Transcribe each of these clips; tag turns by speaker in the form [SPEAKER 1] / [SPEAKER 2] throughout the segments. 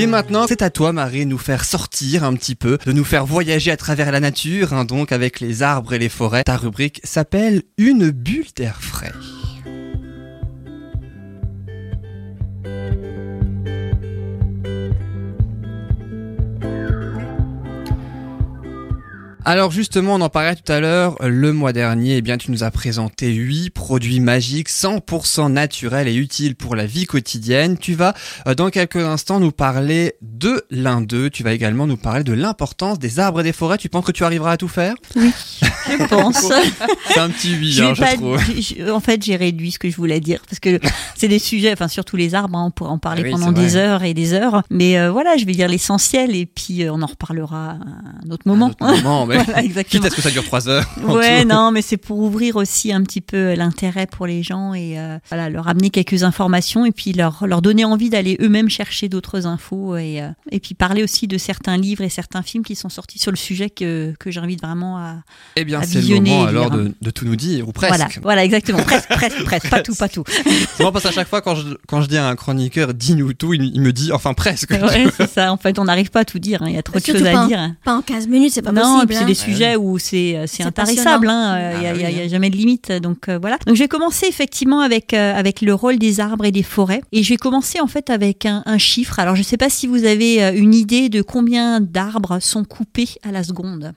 [SPEAKER 1] Et maintenant, c'est à toi, Marie, de nous faire sortir un petit peu, de nous faire voyager à travers la nature, hein, donc avec les arbres et les forêts. Ta rubrique s'appelle Une bulle d'air frais. Alors justement, on en parlait tout à l'heure, le mois dernier, eh bien tu nous as présenté 8 produits magiques 100% naturels et utiles pour la vie quotidienne. Tu vas euh, dans quelques instants nous parler de l'un d'eux, tu vas également nous parler de l'importance des arbres et des forêts. Tu penses que tu arriveras à tout faire?
[SPEAKER 2] Oui, je pense.
[SPEAKER 1] C'est un petit oui, hein, je
[SPEAKER 2] trouve. En fait, j'ai réduit ce que je voulais dire parce que c'est des sujets, enfin surtout les arbres, hein, on pourrait en parler ah pendant des heures et des heures. Mais euh, voilà, je vais dire l'essentiel et puis euh, on en reparlera à un autre moment.
[SPEAKER 1] Un autre moment voilà, exactement. Quitte à ce que ça dure trois heures.
[SPEAKER 2] Ouais, non, mais c'est pour ouvrir aussi un petit peu l'intérêt pour les gens et euh, voilà, leur amener quelques informations et puis leur, leur donner envie d'aller eux-mêmes chercher d'autres infos et, euh, et puis parler aussi de certains livres et certains films qui sont sortis sur le sujet que, que j'invite vraiment à
[SPEAKER 1] Eh bien, c'est le moment alors de, de, tout nous dire, ou presque.
[SPEAKER 2] Voilà, voilà exactement. presque, presque, presque. Pas tout, pas tout.
[SPEAKER 1] C'est parce qu'à chaque fois, quand je, quand je dis à un chroniqueur, dis-nous tout, il, me dit, enfin presque.
[SPEAKER 2] Ouais, c'est ça. En fait, on n'arrive pas à tout dire. Hein. Il y a trop de choses à dire.
[SPEAKER 3] Pas en 15 minutes, c'est pas possible
[SPEAKER 2] des sujets où c'est euh, c'est intarissable, hein, euh, il n'y a, a, jamais de limite. Donc euh, voilà. Donc je vais commencer effectivement avec avec le rôle des arbres et des forêts. Et je vais commencer en fait avec un, un chiffre. Alors je ne sais pas si vous avez une idée de combien d'arbres sont coupés à la seconde.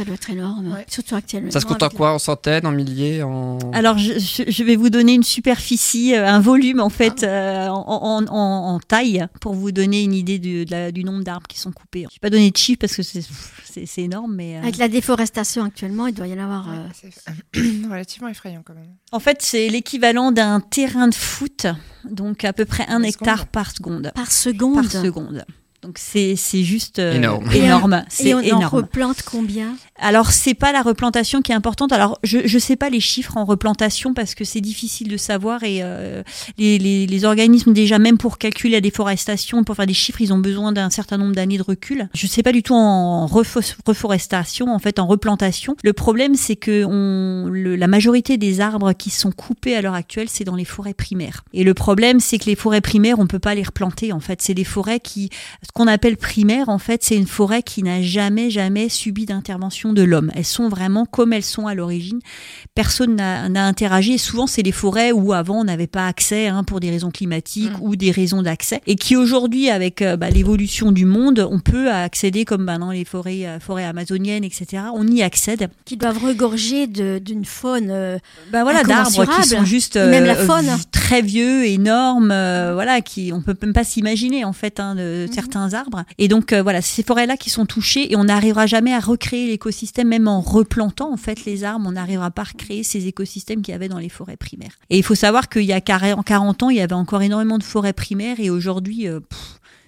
[SPEAKER 3] Ça doit être énorme, surtout actuellement.
[SPEAKER 1] Ça se compte en quoi En centaines, en milliers en...
[SPEAKER 2] Alors, je, je, vais vous donner une superficie, euh, un volume en fait, ah. euh, en, en, en, taille, pour vous donner une idée du, du nombre d'arbres qui sont coupés. Je ne vais pas donner de chiffres parce que c'est énorme, mais...
[SPEAKER 3] Euh, Avec la déforestation actuellement, il doit y en avoir...
[SPEAKER 4] C'est relativement effrayant quand même.
[SPEAKER 2] En fait, c'est l'équivalent d'un terrain de foot, donc à peu près un hectare par seconde.
[SPEAKER 3] Par seconde
[SPEAKER 2] Par seconde. Donc c'est juste
[SPEAKER 1] euh, énorme.
[SPEAKER 2] énorme.
[SPEAKER 3] Et on, en replante combien?
[SPEAKER 2] Alors c'est pas la replantation qui est importante. Alors je je sais pas les chiffres en replantation parce que c'est difficile de savoir et euh, les, les, les, organismes déjà même pour calculer la déforestation, pour faire des chiffres, ils ont besoin d'un certain nombre d'années de recul. Je sais pas du tout en reforestation, en fait en replantation. Le problème c'est que on, le, la majorité des arbres qui sont coupés à l'heure actuelle c'est dans les forêts primaires. Et le problème c'est que les forêts primaires on peut pas les replanter. En fait c'est des forêts qui ce qu'on appelle primaire, en fait, c'est une forêt qui n'a jamais, jamais subi d'intervention de l'homme. Elles sont vraiment comme elles sont à l'origine. Personne n'a interagi. Et souvent, c'est des forêts où avant on n'avait pas accès hein, pour des raisons climatiques mmh. ou des raisons d'accès, et qui aujourd'hui, avec euh, bah, l'évolution du monde, on peut accéder comme bah, dans les forêts, euh, forêts amazoniennes, etc. On y accède.
[SPEAKER 3] Qui doivent regorger d'une faune. Euh,
[SPEAKER 2] bah voilà, d'arbres qui sont juste
[SPEAKER 3] même la faune.
[SPEAKER 2] très vieux, énormes, voilà, qui on peut même pas s'imaginer en fait hein, de mmh. certains arbres. Et donc voilà, ces forêts-là qui sont touchées et on n'arrivera jamais à recréer l'écosystème, même en replantant en fait les arbres, on n'arrivera pas à recréer ces écosystèmes qu'il y avait dans les forêts primaires. Et il faut savoir qu'il y a 40 ans, il y avait encore énormément de forêts primaires et aujourd'hui, euh,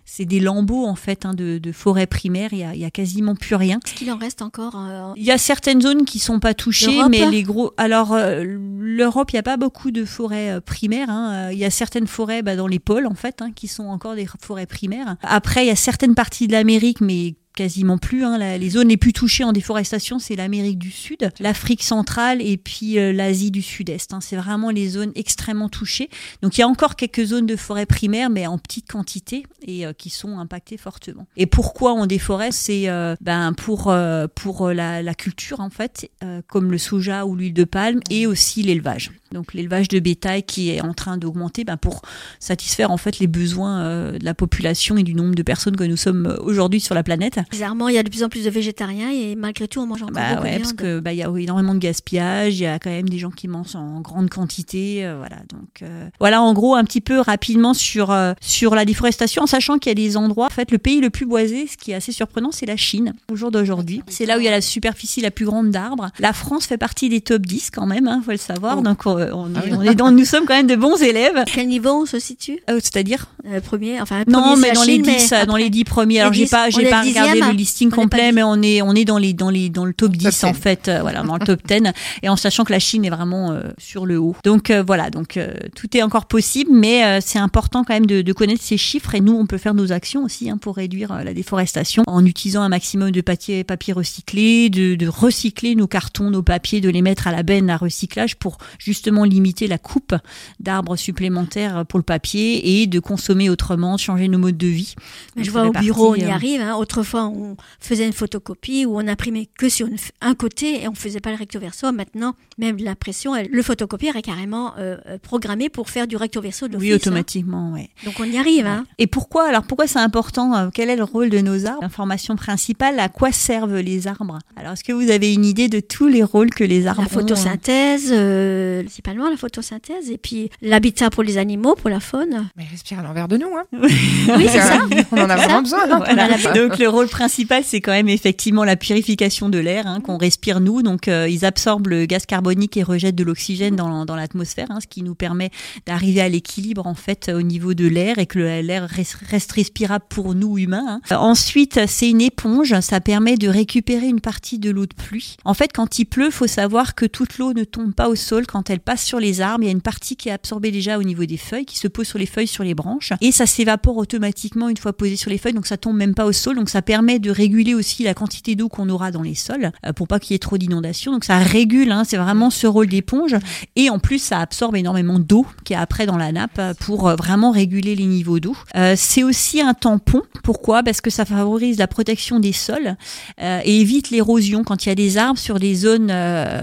[SPEAKER 2] c'est des lambeaux en fait hein, de, de forêts primaires. Il y, a, il y a quasiment plus rien.
[SPEAKER 3] Est-ce qu'il en reste encore euh,
[SPEAKER 2] Il y a certaines zones qui sont pas touchées, mais les gros. Alors l'Europe, il n'y a pas beaucoup de forêts primaires. Hein. Il y a certaines forêts bah, dans les pôles en fait, hein, qui sont encore des forêts primaires. Après, il y a certaines parties de l'Amérique, mais quasiment plus. Hein. les zones les plus touchées en déforestation, c'est l'Amérique du Sud, l'Afrique centrale et puis euh, l'Asie du Sud-Est. Hein. C'est vraiment les zones extrêmement touchées. Donc il y a encore quelques zones de forêt primaire, mais en petite quantité et euh, qui sont impactées fortement. Et pourquoi on déforeste? C'est euh, ben pour pour la, la, culture en fait, comme le soja ou l'huile de palme, et aussi l'élevage. Donc l'élevage de bétail qui est en train d'augmenter ben, pour satisfaire en fait les besoins de la population et du nombre de personnes que nous sommes aujourd'hui sur la planète.
[SPEAKER 3] Bizarrement, il y a de plus en plus de végétariens et malgré tout, on mange encore
[SPEAKER 2] bah
[SPEAKER 3] beaucoup
[SPEAKER 2] ouais, parce que bah il y a énormément de gaspillage, il y a quand même des gens qui mangent en grande quantité, euh, voilà. Donc euh, voilà, en gros, un petit peu rapidement sur euh, sur la déforestation, en sachant qu'il y a des endroits. En fait, le pays le plus boisé, ce qui est assez surprenant, c'est la Chine. Au jour d'aujourd'hui, c'est là où il y a la superficie la plus grande d'arbres. La France fait partie des top 10 quand même, hein, faut le savoir. Oh. Donc on, est, ah on est dans, nous sommes quand même de bons élèves.
[SPEAKER 3] Quel niveau on se situe
[SPEAKER 2] C'est-à-dire
[SPEAKER 3] premier, enfin
[SPEAKER 2] premier, non, mais dans les 10, dans les 10 premiers. Alors j'ai pas j'ai pas regardé le listing complet, mais on est, on est dans, les, dans, les, dans le top 10 en fait, euh, voilà, dans le top 10, et en sachant que la Chine est vraiment euh, sur le haut. Donc euh, voilà, donc tout est encore possible, mais c'est important quand même de, de, connaître ces chiffres, et nous, on peut faire nos actions aussi hein, pour réduire la déforestation en utilisant un maximum de papier, recyclé, de, de recycler nos cartons, nos papiers, de les mettre à la benne à recyclage pour justement justement limiter la coupe d'arbres supplémentaires pour le papier et de consommer autrement, de changer nos modes de vie.
[SPEAKER 3] Mais je vois au bureau, on y
[SPEAKER 2] euh,
[SPEAKER 3] arrive. hein. Autrefois, on faisait une photocopie où on imprimait que sur une un côté et on faisait pas le recto verso. Maintenant, même l'impression, le photocopieur est carrément euh, euh, programmé pour faire du recto verso d'office.
[SPEAKER 2] Oui,
[SPEAKER 3] hein.
[SPEAKER 2] automatiquement, ouais.
[SPEAKER 3] Donc on y arrive. Hein.
[SPEAKER 2] Et pourquoi alors pourquoi c'est important Quel est le rôle de nos arbres? L'information principale, à quoi servent les arbres? Alors est-ce que vous avez une idée de tous les rôles que les arbres
[SPEAKER 3] La
[SPEAKER 2] ont
[SPEAKER 3] photosynthèse, euh, principalement la photosynthèse, et puis l'habitat pour les animaux, pour la faune.
[SPEAKER 4] Mais ils respirent à l'envers de nous. Hein.
[SPEAKER 3] Oui, c'est ça.
[SPEAKER 4] On en a vraiment besoin. hein.
[SPEAKER 2] Voilà. Donc le rôle principal, c'est quand même effectivement la purification de l'air hein, qu'on respire nous. Donc euh, ils absorbent le gaz carbonique et rejettent de l'oxygène dans, dans l'atmosphère, hein, ce qui nous permet d'arriver à l'équilibre en fait au niveau de l'air et que l'air reste, reste respirable pour nous humains. hein. Euh, Ensuite, c'est une éponge. Ça permet de récupérer une partie de l'eau de pluie. En fait, quand il pleut, faut savoir que toute l'eau ne tombe pas au sol. Quand elle passe sur les arbres, il y a une partie qui est absorbée déjà au niveau des feuilles, qui se pose sur les feuilles, sur les branches, et ça s'évapore automatiquement une fois posé sur les feuilles. Donc ça tombe même pas au sol. Donc ça permet de réguler aussi la quantité d'eau qu'on aura dans les sols euh, pour pas qu'il y ait trop d'inondations. Donc ça régule. hein, c'est vraiment ce rôle d'éponge. Et en plus, ça absorbe énormément d'eau qui est après dans la nappe euh, pour euh, vraiment réguler les niveaux d'eau. C'est aussi un tampon. Pourquoi? Parce que ça favorise la protection des sols et évite l'érosion. Quand il y a des arbres sur des zones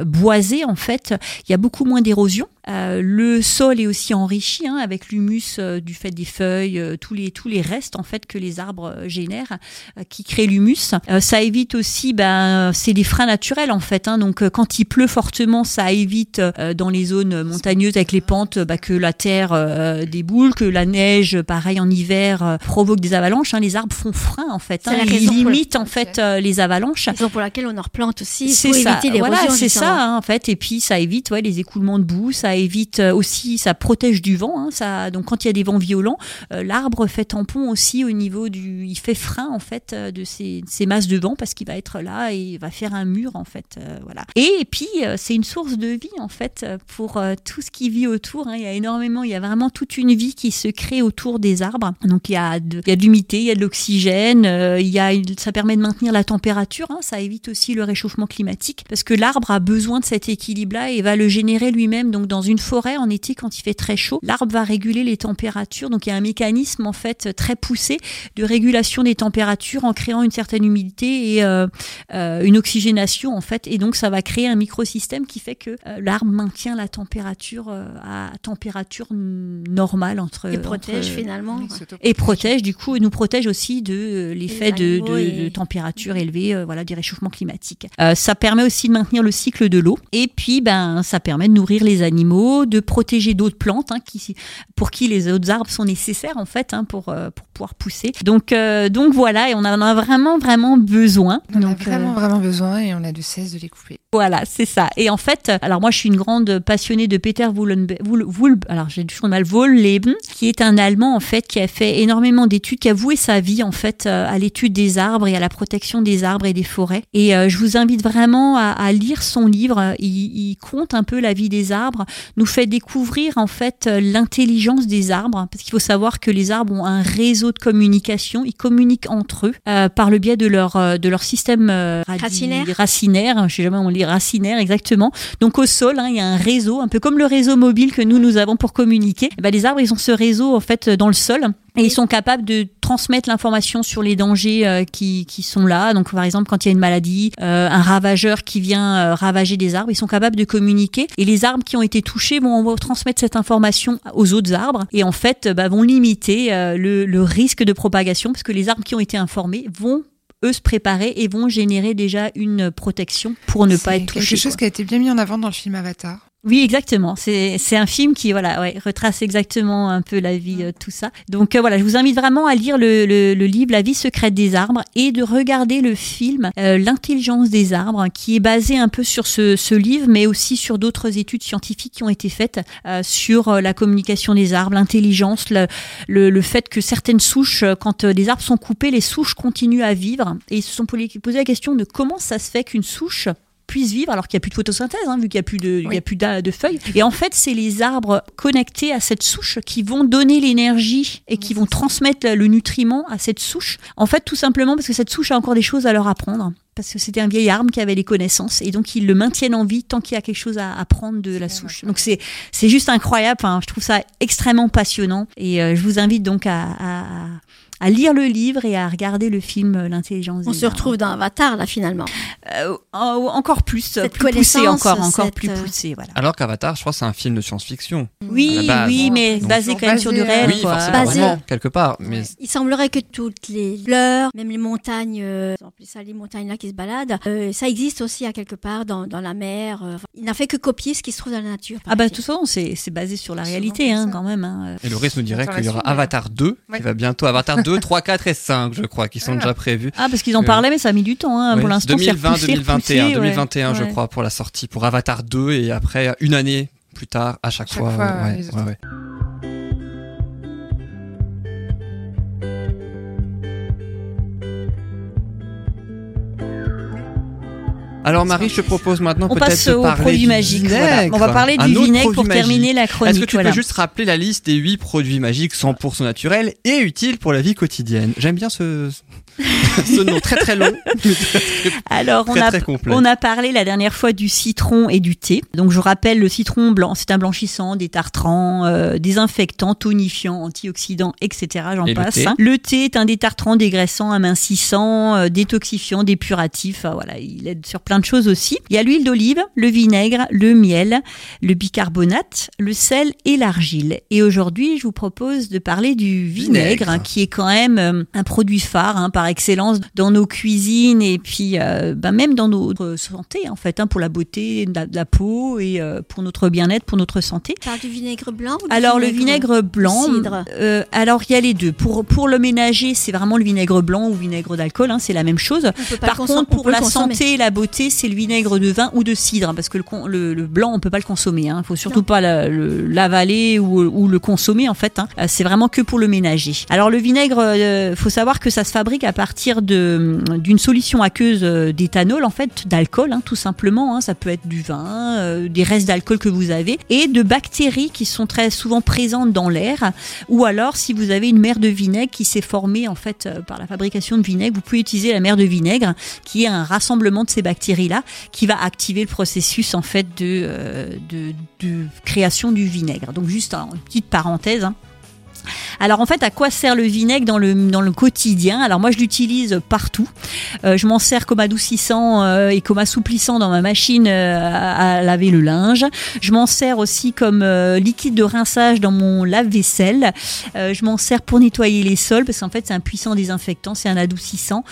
[SPEAKER 2] boisées, en fait, il y a beaucoup moins d'érosion. Euh, le sol est aussi enrichi hein, avec l'humus euh, du fait des feuilles, euh, tous les tous les restes en fait que les arbres génèrent, qui créent l'humus. Ça évite aussi, ben c'est des freins naturels en fait. Hein, donc quand il pleut fortement, ça évite dans les zones montagneuses avec les pentes bah, que la terre déboule, que la neige, pareil en hiver, provoque des avalanches. hein. Les arbres font frein en fait.
[SPEAKER 3] C'est
[SPEAKER 2] hein.
[SPEAKER 3] la
[SPEAKER 2] Ils limitent en fait les avalanches.
[SPEAKER 3] Raison pour laquelle on en replante aussi
[SPEAKER 2] C'est ça,
[SPEAKER 3] éviter l'érosion.
[SPEAKER 2] voilà, c'est ça hein, en fait. Et puis ça évite ouais, les écoulements de boue, ça évite euh, aussi, ça protège du vent. hein, donc quand il y a des vents violents, euh, l'arbre fait tampon aussi au niveau du, il fait frein en fait euh, de ces, masses de vent parce qu'il va être là et il va faire un mur en fait. Et, puis c'est une source de vie en fait pour tout ce qui vit autour. hein. Il y a énormément, il y a vraiment toute une vie qui se crée autour des arbres. Donc il y a de, il y a de l'humidité, il y a de l'oxygène, ça permet de maintenir la température. hein. ça évite aussi le réchauffement climatique parce que l'arbre a besoin de cet équilibre-là et va le générer lui-même. Donc dans une forêt en été quand il fait très chaud, l'arbre va réguler les températures. Donc il y a un mécanisme en fait très poussé de régulation des températures en créant une certaine humidité et euh, euh, une oxygénation en fait. Et donc ça va créer un microsystème qui fait que euh, l'arbre maintient la température euh, à température normale entre
[SPEAKER 3] Et protège
[SPEAKER 2] entre-
[SPEAKER 3] finalement.
[SPEAKER 2] Et protège du coup et nous protège aussi de euh, l'effet de, de,
[SPEAKER 3] et-
[SPEAKER 2] de température élevée, euh, voilà, du réchauffement climatique. Euh, ça permet aussi de maintenir le cycle de l'eau et puis ben ça permet de nourrir les animaux, de protéger d'autres plantes hein, qui, pour qui les autres arbres sont nécessaires en fait hein, pour euh, pour pouvoir pousser. Donc euh, donc voilà et on en a vraiment vraiment besoin.
[SPEAKER 4] On a
[SPEAKER 2] donc, euh,
[SPEAKER 4] vraiment, vraiment besoin et on a de cesse de les couper.
[SPEAKER 2] voilà, c'est ça. Et en fait, alors moi je suis une grande passionnée de Peter Wullenbe- Wul- Wul- alors j'ai toujours mal Wohlleben, qui est un Allemand en fait qui a fait énormément d'études, qui a voué sa vie en fait à l'étude des arbres et à la protection des arbres et des forêts. Et euh, je vous invite vraiment à, à lire son livre. Il, il compte un peu la vie des arbres, nous fait découvrir en fait euh, l'intelligence des arbres, parce qu'il faut savoir que les arbres ont un réseau de communication. Ils communiquent entre eux euh, par le biais de leur euh, de leur système euh,
[SPEAKER 3] Racinaire.
[SPEAKER 2] racinaire. Je sais jamais on lit racinaire exactement. Donc au sol, hein, il y a un réseau, un peu comme le réseau mobile que nous nous avons pour communiquer. Eh ben, les arbres, ils ont ce réseau en fait dans le sol. Et ils sont capables de transmettre l'information sur les dangers euh, qui, qui sont là. Donc, par exemple, quand il y a une maladie, euh, un ravageur qui vient euh, ravager des arbres, ils sont capables de communiquer. Et les arbres qui ont été touchés vont transmettre cette information aux autres arbres et en fait euh, bah, vont limiter euh, le, le risque de propagation parce que les arbres qui ont été informés vont eux se préparer et vont générer déjà une protection pour ne pas
[SPEAKER 4] C'est
[SPEAKER 2] être
[SPEAKER 4] quelque
[SPEAKER 2] touchés.
[SPEAKER 4] chose
[SPEAKER 2] quoi.
[SPEAKER 4] qui a été bien mis en avant dans le film Avatar.
[SPEAKER 2] Oui, exactement. C'est un film qui voilà ouais, retrace exactement un peu la vie, euh, tout ça. Donc euh, voilà, je vous invite vraiment à lire le, le, le livre La vie secrète des arbres et de regarder le film euh, L'intelligence des arbres, qui est basé un peu sur ce, ce livre, mais aussi sur d'autres études scientifiques qui ont été faites euh, sur euh, la communication des arbres, l'intelligence, le, le, fait que certaines souches, quand les arbres sont coupés, les souches continuent à vivre. Et ils se sont posé la question de comment ça se fait qu'une souche puisse vivre alors qu'il n'y a plus de photosynthèse, hein, vu qu'il n'y a plus de, il y a plus de feuilles. Et en fait, c'est les arbres connectés à cette souche qui vont donner l'énergie et qui vont transmettre le nutriment à cette souche. En fait, tout simplement parce que cette souche a encore des choses à leur apprendre. parce que c'était un vieil arbre qui avait les connaissances et donc ils le maintiennent en vie tant qu'il y a quelque chose à apprendre de la souche. Donc c'est c'est juste incroyable. Je trouve ça extrêmement passionnant et euh, je vous invite donc à, à, à lire le livre et à regarder le film euh, L'intelligence.
[SPEAKER 3] On
[SPEAKER 2] des
[SPEAKER 3] se
[SPEAKER 2] arbres.
[SPEAKER 3] retrouve dans Avatar, là, finalement.
[SPEAKER 2] Euh, en- encore plus,
[SPEAKER 3] Cette
[SPEAKER 2] plus poussé encore, encore
[SPEAKER 3] cette,
[SPEAKER 2] plus
[SPEAKER 3] euh,
[SPEAKER 2] poussé, voilà.
[SPEAKER 1] Alors qu'Avatar, je crois, c'est un film de science-fiction.
[SPEAKER 2] Oui, oui, mais
[SPEAKER 1] Donc,
[SPEAKER 2] basé quand même sur du réel,
[SPEAKER 1] oui,
[SPEAKER 2] quoi.
[SPEAKER 1] forcément,
[SPEAKER 3] Basé.
[SPEAKER 1] vraiment, quelque part. Mais
[SPEAKER 3] Il semblerait que toutes les fleurs, même les montagnes, euh, ça, les montagnes là qui se baladent, euh, ça existe aussi à quelque part dans, dans la mer. euh, il n'a fait que copier ce qui se trouve dans la nature.
[SPEAKER 2] Ah bah toute façon, c'est basé sur la réalité, hein,
[SPEAKER 4] ça.
[SPEAKER 2] quand même. Hein.
[SPEAKER 1] Et Loris nous dirait qu'il y aura Avatar 2,
[SPEAKER 4] Ouais.
[SPEAKER 1] qui va bientôt. Avatar 2, 3, 4 et 5, je crois, qui sont
[SPEAKER 4] Ah.
[SPEAKER 1] déjà prévus.
[SPEAKER 2] Ah, parce qu'ils en parlaient, mais ça a mis du temps. Hein.
[SPEAKER 1] Ouais,
[SPEAKER 2] Pour l'instant, c'est
[SPEAKER 1] 2020,
[SPEAKER 2] repoussé,
[SPEAKER 1] 2021,
[SPEAKER 2] repoussé, ouais.
[SPEAKER 1] 2021, je crois, pour la sortie, pour Avatar 2, et après, une année plus tard, à chaque,
[SPEAKER 4] Chaque
[SPEAKER 1] fois.
[SPEAKER 4] fois,
[SPEAKER 1] Alors Marie, je te propose maintenant peut-être
[SPEAKER 2] passe
[SPEAKER 1] de parler
[SPEAKER 2] produits
[SPEAKER 1] du
[SPEAKER 2] magiques. voilà. On va parler du vinaigre pour terminer la
[SPEAKER 1] Est-ce
[SPEAKER 2] chronique.
[SPEAKER 1] que tu
[SPEAKER 2] voilà.
[SPEAKER 1] peux juste rappeler la liste des 8 produits magiques 100% naturels et utiles pour la vie quotidienne? J'aime bien ce, ce nom très très long, très,
[SPEAKER 2] Alors, on a, on a parlé la dernière fois du citron et du thé. Donc, je rappelle, le citron blanc, c'est un blanchissant, détartrant, euh, désinfectant, tonifiant, antioxydant, etc. J'en
[SPEAKER 1] Et le
[SPEAKER 2] passe.
[SPEAKER 1] thé?
[SPEAKER 2] Le thé est un détartrant, dégraissant, amincissant, euh, détoxifiant, dépuratif. Voilà, il aide sur plein de choses aussi. Il y a l'huile d'olive, le vinaigre, le miel, le bicarbonate, le sel et l'argile. Et aujourd'hui, je vous propose de parler du vinaigre,
[SPEAKER 1] Vinaigre.
[SPEAKER 2] hein, qui est quand même euh, un produit phare hein, par excellence dans nos cuisines et puis euh, ben, même dans notre santé en fait, hein, pour la beauté de la, de la peau et euh, pour notre bien-être, pour notre santé.
[SPEAKER 3] Tu parles du vinaigre blanc ou du
[SPEAKER 2] Alors le vinaigre blanc,
[SPEAKER 3] cidre?
[SPEAKER 2] euh, alors il y a les deux. Pour pour le ménager, c'est vraiment le vinaigre blanc ou vinaigre d'alcool, hein, c'est la même chose. Par contre,
[SPEAKER 3] on
[SPEAKER 2] pour la
[SPEAKER 3] consommer.
[SPEAKER 2] santé et la beauté, c'est le vinaigre de vin ou de cidre, parce que le, con- le, le blanc, on peut pas le consommer. Il faut surtout
[SPEAKER 3] Non.
[SPEAKER 2] pas la- le- l'avaler ou, ou le consommer en fait. hein. C'est vraiment que pour le ménager. Alors le vinaigre, euh, faut savoir que ça se fabrique à partir d'une solution aqueuse euh, d'éthanol en fait, d'alcool, hein, tout simplement. hein. Ça peut être du vin, euh, des restes d'alcool que vous avez, et de bactéries qui sont très souvent présentes dans l'air ou alors si vous avez une mer de vinaigre qui s'est formée en fait euh, par la fabrication de vinaigre, vous pouvez utiliser la mer de vinaigre qui est un rassemblement de ces bactéries là qui va activer le processus en fait de, de, création du vinaigre. Donc juste une petite parenthèse. hein. Alors en fait, à quoi sert le vinaigre dans le, dans le quotidien? Alors moi, je l'utilise partout. Euh, je m'en sers comme adoucissant euh, et comme assouplissant dans ma machine euh, à, à laver le linge. Je m'en sers aussi comme liquide de rinçage dans mon lave-vaisselle. Je m'en sers pour nettoyer les sols parce qu'en fait, c'est un puissant désinfectant, c'est un adoucissant.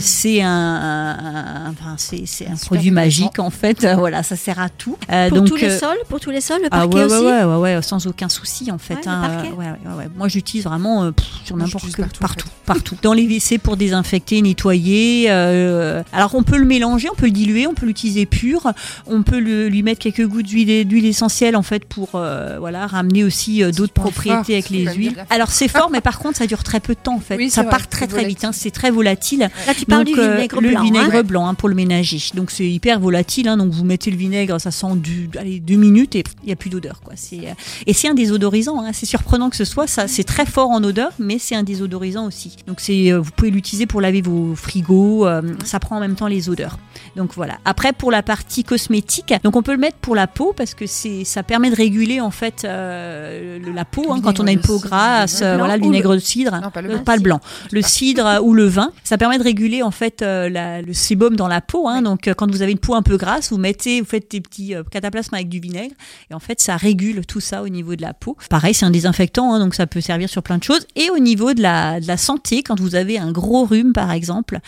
[SPEAKER 2] C'est un, un- un- enfin, c'est, un produit magique en fait. Voilà, ça sert à tout.
[SPEAKER 3] Pour
[SPEAKER 2] donc,
[SPEAKER 3] tous les sols, pour tous les sols, le
[SPEAKER 2] ah
[SPEAKER 3] parquet
[SPEAKER 2] ouais,
[SPEAKER 3] aussi?
[SPEAKER 2] ouais, ouais, ouais, ouais, sans aucun souci en fait.
[SPEAKER 3] Ouais,
[SPEAKER 2] hein, ouais. Moi j'utilise vraiment euh, pff, sur n'importe que
[SPEAKER 4] partout,
[SPEAKER 2] partout,
[SPEAKER 4] en
[SPEAKER 2] partout, Dans les WC pour désinfecter, nettoyer. euh, alors on peut le mélanger, on peut le diluer, on peut l'utiliser pur, on peut le- lui mettre quelques gouttes d'huile, d'huile essentielle en fait pour euh, voilà ramener aussi d'autres propriétés
[SPEAKER 4] fort,
[SPEAKER 2] avec les huiles. Alors c'est fort, mais par contre ça dure très peu de temps en fait.
[SPEAKER 4] Oui,
[SPEAKER 2] ça part très très vite, hein, c'est très volatile.
[SPEAKER 3] Là, tu parles
[SPEAKER 2] Donc,
[SPEAKER 3] du vinaigre
[SPEAKER 2] le
[SPEAKER 3] blanc.
[SPEAKER 2] vinaigre
[SPEAKER 3] hein.
[SPEAKER 2] blanc hein, pour le ménager. Donc c'est hyper volatile. donc vous mettez le vinaigre, ça sent du, allez, deux minutes et il n'y a plus d'odeur. quoi. C'est et c'est un désodorisant. C'est surprenant que ce soit ça. C'est très fort en odeur, mais c'est un désodorisant aussi. Donc c'est euh, vous pouvez l'utiliser pour laver vos frigos. euh, ça prend en même temps les odeurs. Donc voilà. Après pour la partie cosmétique, donc on peut le mettre pour la peau parce que c'est ça permet de réguler en fait euh, la peau hein, quand on a une peau grasse. voilà le vinaigre de cidre.
[SPEAKER 4] Non, pas le blanc.
[SPEAKER 2] pas le blanc le cidre ou le vin. Ça permet de réguler en fait euh, la- le sébum dans la peau. Hein.
[SPEAKER 4] Oui.
[SPEAKER 2] Donc quand vous avez une peau un peu grasse, vous mettez, vous faites des petits cataplasmes avec du vinaigre et en fait ça régule tout ça au niveau de la peau. Pareil, c'est un désinfectant, hein, donc ça peut servir sur plein de choses. Et au niveau de la, de la santé, quand vous avez un gros rhume par exemple.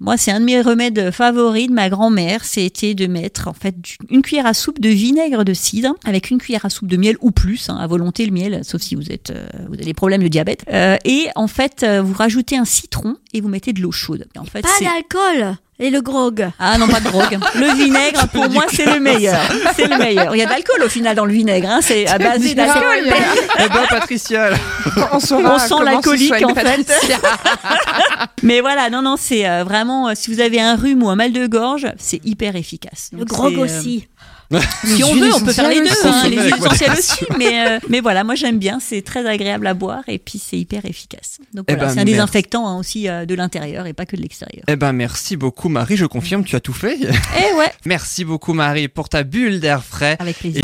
[SPEAKER 2] Moi, c'est un de mes remèdes favoris de ma grand-mère, c'était de mettre en fait une cuillère à soupe de vinaigre de cidre avec une cuillère à soupe de miel ou plus, hein, à volonté le miel, sauf si vous êtes, euh, vous avez des problèmes de diabète. Euh, et en fait, euh, vous rajoutez un citron et vous mettez de l'eau chaude. En fait,
[SPEAKER 3] Pas d'alcool et le grog.
[SPEAKER 2] ah non, pas de drogue. Le vinaigre, pour moi, c'est le meilleur. C'est le meilleur. Il y a de l'alcool au final dans le vinaigre. Hein. C'est à base d'alcool.
[SPEAKER 1] Eh ben, Patricia, là.
[SPEAKER 4] On,
[SPEAKER 2] On sent l'alcoolique, en fait. Mais voilà, non, non, c'est euh, vraiment, euh, si vous avez un rhume ou un mal de gorge, c'est hyper efficace.
[SPEAKER 3] Le grog
[SPEAKER 2] euh,
[SPEAKER 3] aussi.
[SPEAKER 2] Si on veut, on peut faire les deux, hein, les huiles essentielles aussi. Mais, euh, mais voilà, moi j'aime bien, c'est très agréable à boire et puis c'est hyper efficace. Donc
[SPEAKER 1] Eh
[SPEAKER 2] voilà,
[SPEAKER 1] ben,
[SPEAKER 2] c'est un
[SPEAKER 1] merci.
[SPEAKER 2] désinfectant hein, aussi euh, de l'intérieur et pas que de l'extérieur.
[SPEAKER 1] Eh ben merci beaucoup Marie, je confirme, tu as tout fait.
[SPEAKER 2] Eh ouais,
[SPEAKER 1] Merci beaucoup Marie pour ta bulle d'air frais.
[SPEAKER 2] avec plaisir.